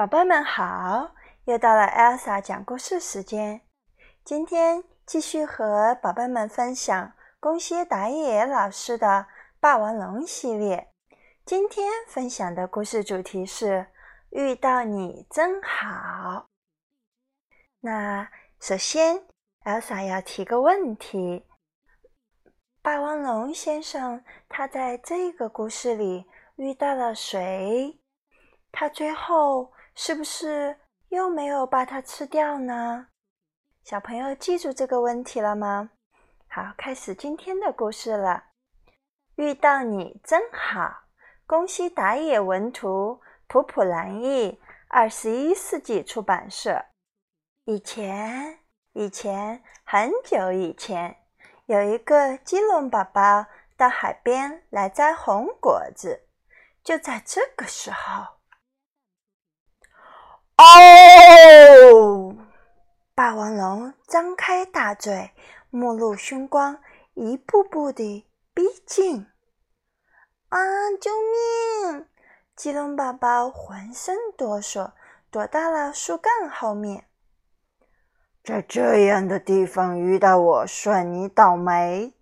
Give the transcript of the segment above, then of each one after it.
宝贝们好，又到了 Elsa 讲故事时间。今天继续和宝贝们分享宫西达也老师的《霸王龙》系列。今天分享的故事主题是“遇到你真好”。那首先，Elsa 要提个问题：霸王龙先生他在这个故事里遇到了谁？他最后？是不是又没有把它吃掉呢？小朋友记住这个问题了吗？好，开始今天的故事了。遇到你真好，宫西达也文图，普普兰译，二十一世纪出版社。以前，以前很久以前，有一个基隆宝宝到海边来摘红果子，就在这个时候。哦！霸王龙张开大嘴，目露凶光，一步步地逼近。啊！救命！棘龙宝宝浑身哆嗦，躲到了树干后面。在这样的地方遇到我，算你倒霉。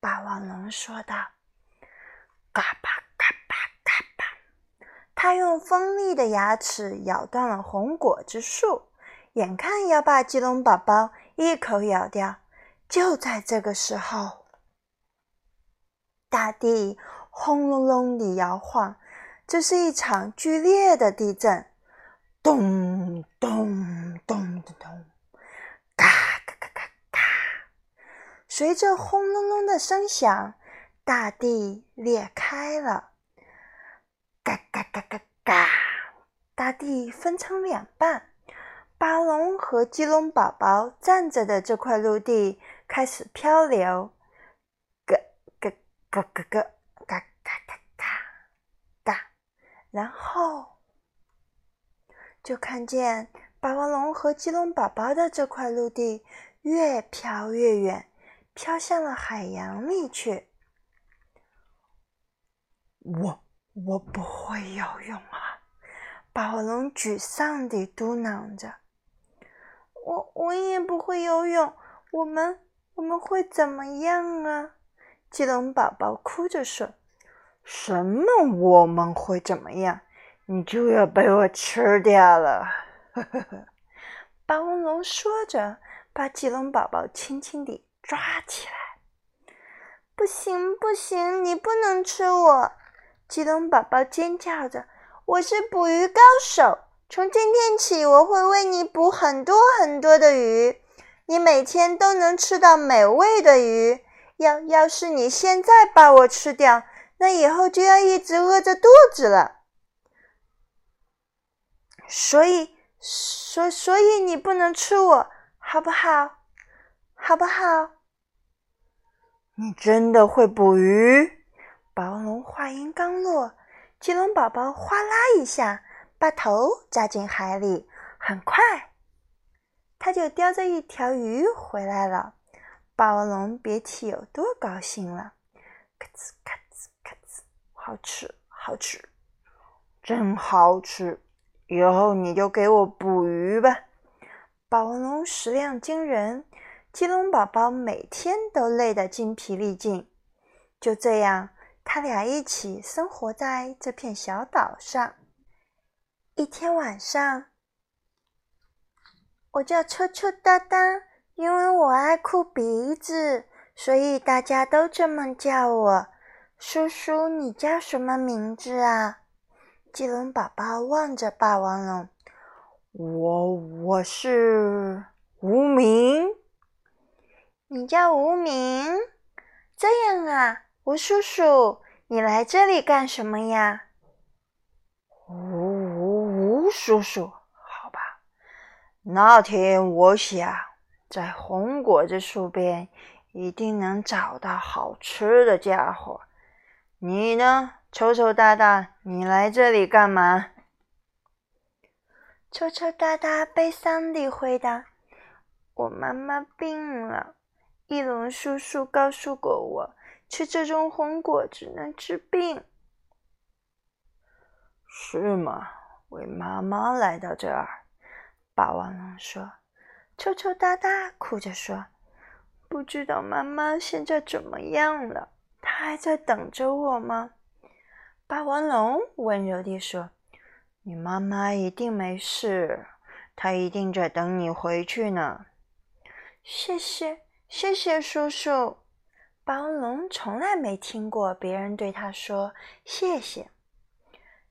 霸王龙说道：“嘎巴。”他用锋利的牙齿咬断了红果子树，眼看要把棘龙宝宝一口咬掉。就在这个时候，大地轰隆隆地摇晃，这是一场剧烈的地震。咚咚咚咚咚，嘎嘎嘎嘎嘎！随着轰隆隆的声响，大地裂开了。嘎嘎嘎嘎嘎！大地分成两半，巴龙和基隆宝宝站着的这块陆地开始漂流。咯咯咯咯咯，嘎嘎嘎嘎嘎！然后就看见霸王龙和基隆宝宝的这块陆地越飘越远，飘向了海洋里去。我。我不会游泳啊！宝龙沮丧地嘟囔着：“我我也不会游泳，我们我们会怎么样啊？”棘龙宝宝哭着说：“什么我们会怎么样？你就要被我吃掉了！”呵呵呵。霸王龙说着，把棘龙宝宝轻轻地抓起来。“不行，不行，你不能吃我！”棘龙宝宝尖叫着：“我是捕鱼高手，从今天起，我会为你捕很多很多的鱼，你每天都能吃到美味的鱼。要要是你现在把我吃掉，那以后就要一直饿着肚子了。所以，所所以你不能吃我，好不好？好不好？你真的会捕鱼？”霸王龙话音刚落，棘龙宝宝哗啦一下把头扎进海里，很快，他就叼着一条鱼回来了。霸王龙别提有多高兴了，咔吱咔吱咔吱，好吃，好吃，真好吃！以后你就给我捕鱼吧。霸王龙食量惊人，棘龙宝宝每天都累得精疲力尽。就这样。他俩一起生活在这片小岛上。一天晚上，我叫臭臭哒哒，因为我爱哭鼻子，所以大家都这么叫我。叔叔，你叫什么名字啊？棘龙宝宝望着霸王龙，我我是无名。你叫无名？这样啊。吴叔叔，你来这里干什么呀？吴吴吴叔叔，好吧。那天我想，在红果子树边一定能找到好吃的家伙。你呢，臭臭大大，你来这里干嘛？臭臭大大悲伤地回答：“我妈妈病了，翼龙叔叔告诉过我。”吃这种红果子能治病，是吗？为妈妈来到这儿。”霸王龙说。臭臭哒哒哭着说：“不知道妈妈现在怎么样了？她还在等着我吗？”霸王龙温柔地说：“你妈妈一定没事，她一定在等你回去呢。”谢谢，谢谢叔叔。霸王龙从来没听过别人对他说谢谢。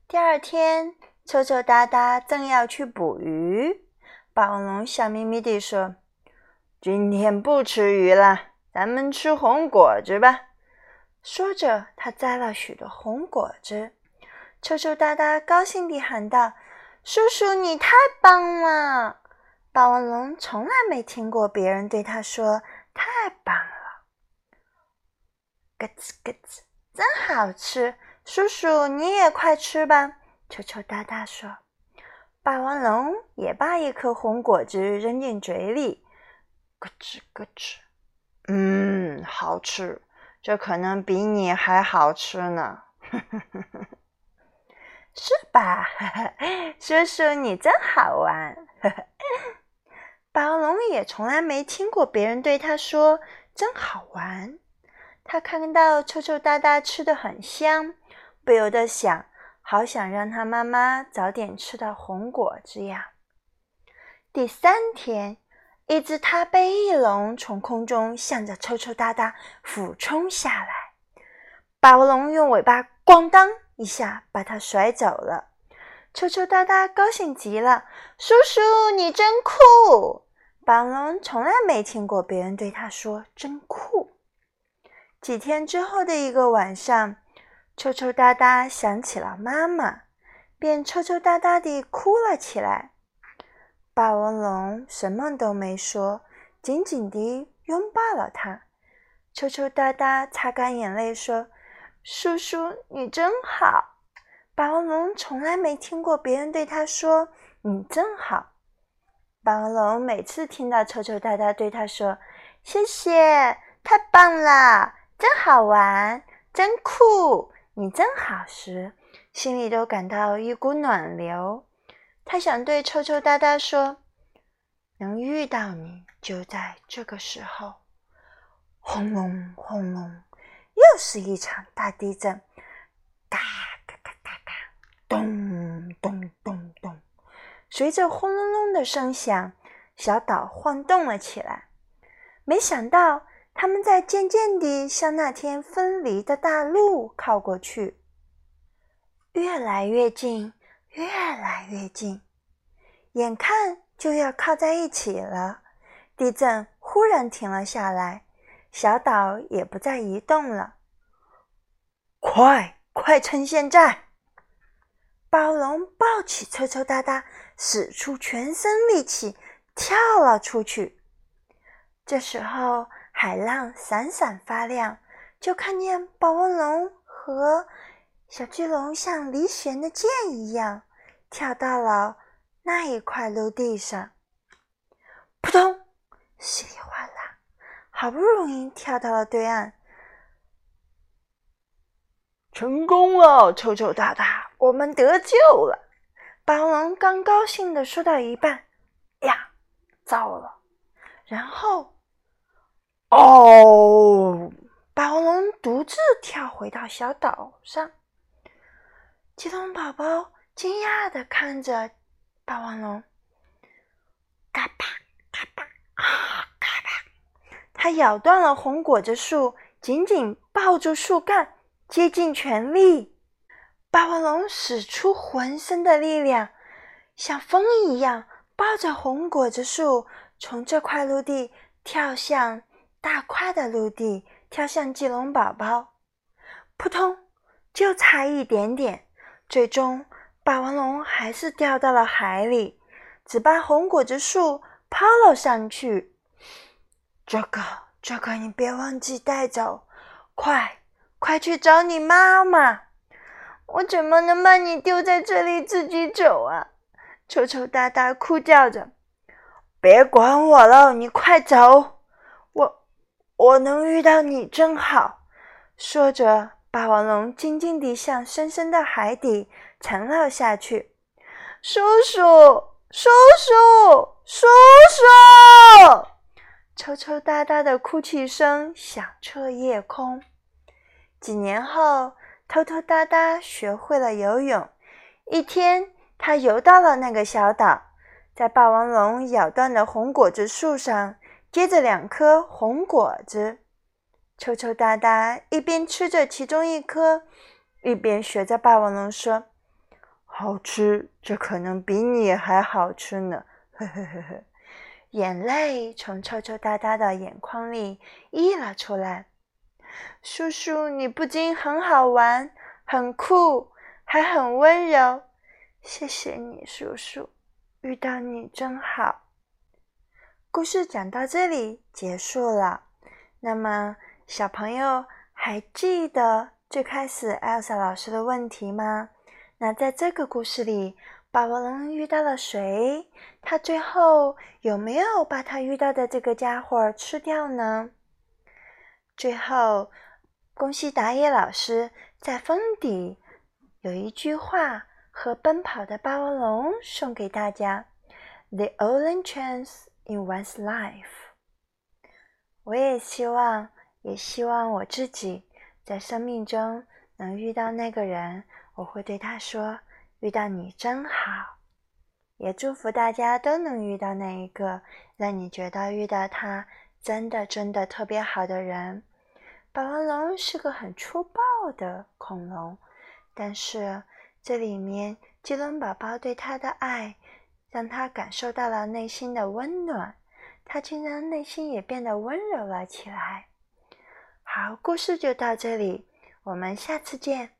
第二天，臭臭哒哒正要去捕鱼，霸王龙笑眯眯地说：“今天不吃鱼了，咱们吃红果子吧。”说着，他摘了许多红果子。臭臭哒哒高兴地喊道：“叔叔，你太棒了！”霸王龙从来没听过别人对他说“太棒了”。咯吱咯吱，真好吃！叔叔，你也快吃吧。臭臭哒哒说。霸王龙也把一颗红果子扔进嘴里，咯吱咯吱，嗯，好吃，这可能比你还好吃呢。是吧？叔叔，你真好玩。霸王龙也从来没听过别人对他说“真好玩”。他看到臭臭哒哒吃的很香，不由得想：好想让他妈妈早点吃到红果子呀。第三天，一只踏背翼龙从空中向着臭臭哒哒俯冲下来，霸王龙用尾巴“咣当”一下把它甩走了。臭臭哒哒高兴极了：“叔叔，你真酷！”霸王龙从来没听过别人对他说“真酷”。几天之后的一个晚上，抽抽哒哒想起了妈妈，便抽抽哒哒地哭了起来。霸王龙什么都没说，紧紧地拥抱了他。抽抽哒哒擦干眼泪说：“叔叔，你真好。”霸王龙从来没听过别人对他说“你真好”。霸王龙每次听到抽抽哒哒对他说“谢谢，太棒了，真好玩，真酷，你真好”时，心里都感到一股暖流。他想对臭臭哒哒说：“能遇到你，就在这个时候。”轰隆轰隆，又是一场大地震，嘎嘎嘎嘎嘎，咚咚咚咚。随着轰隆隆的声响，小岛晃动了起来。没想到，他们在渐渐地向那天分离的大陆靠过去，越来越近，越来越近，眼看就要靠在一起了。地震忽然停了下来，小岛也不再移动了。快，快趁现在！暴龙抱起抽抽哒哒。使出全身力气跳了出去。这时候，海浪闪闪发亮，就看见霸王龙和小巨龙像离弦的箭一样跳到了那一块陆地上。扑通，稀里哗啦，好不容易跳到了对岸，成功了！臭臭大大，我们得救了。霸王龙刚高兴的说到一半，呀，糟了！然后，哦，霸王龙独自跳回到小岛上。吉龙宝宝惊讶的看着霸王龙，嘎巴嘎巴啊嘎巴！他咬断了红果子树，紧紧抱住树干，竭尽全力。霸王龙使出浑身的力量，像风一样抱着红果子树，从这块陆地跳向大块的陆地，跳向棘龙宝宝。扑通，就差一点点，最终霸王龙还是掉到了海里，只把红果子树抛了上去。这个，这个你别忘记带走，快，快去找你妈妈。我怎么能把你丢在这里自己走啊？臭臭哒哒哭叫着：“别管我了，你快走！我能遇到你真好。”说着，霸王龙静静地向深深的海底沉了下去。叔叔，叔叔，叔叔！抽抽搭搭的哭泣声响彻夜空。几年后，偷偷搭搭学会了游泳。一天，他游到了那个小岛，在霸王龙咬断的红果子树上接着两颗红果子。抽抽搭搭一边吃着其中一颗，一边学着霸王龙说。好吃，这可能比你还好吃呢！呵呵呵呵，眼泪从臭臭哒哒的眼眶里溢了出来。叔叔，你不仅很好玩、很酷，还很温柔。谢谢你，叔叔，遇到你真好。故事讲到这里结束了。那么，小朋友还记得最开始艾莎老师的问题吗？那在这个故事里，霸王龙遇到了谁？他最后有没有把他遇到的这个家伙吃掉呢？最后，恭喜达也老师在封底有一句话和奔跑的霸王龙送给大家：“The only chance in one's life。”我也希望，也希望我自己在生命中能遇到那个人。我会对他说：“遇到你真好。”也祝福大家都能遇到那一个让你觉得遇到他真的真的特别好的人。霸王龙是个很粗暴的恐龙，但是这里面吉隆宝宝对他的爱，让他感受到了内心的温暖，他竟然内心也变得温柔了起来。好，故事就到这里，我们下次见。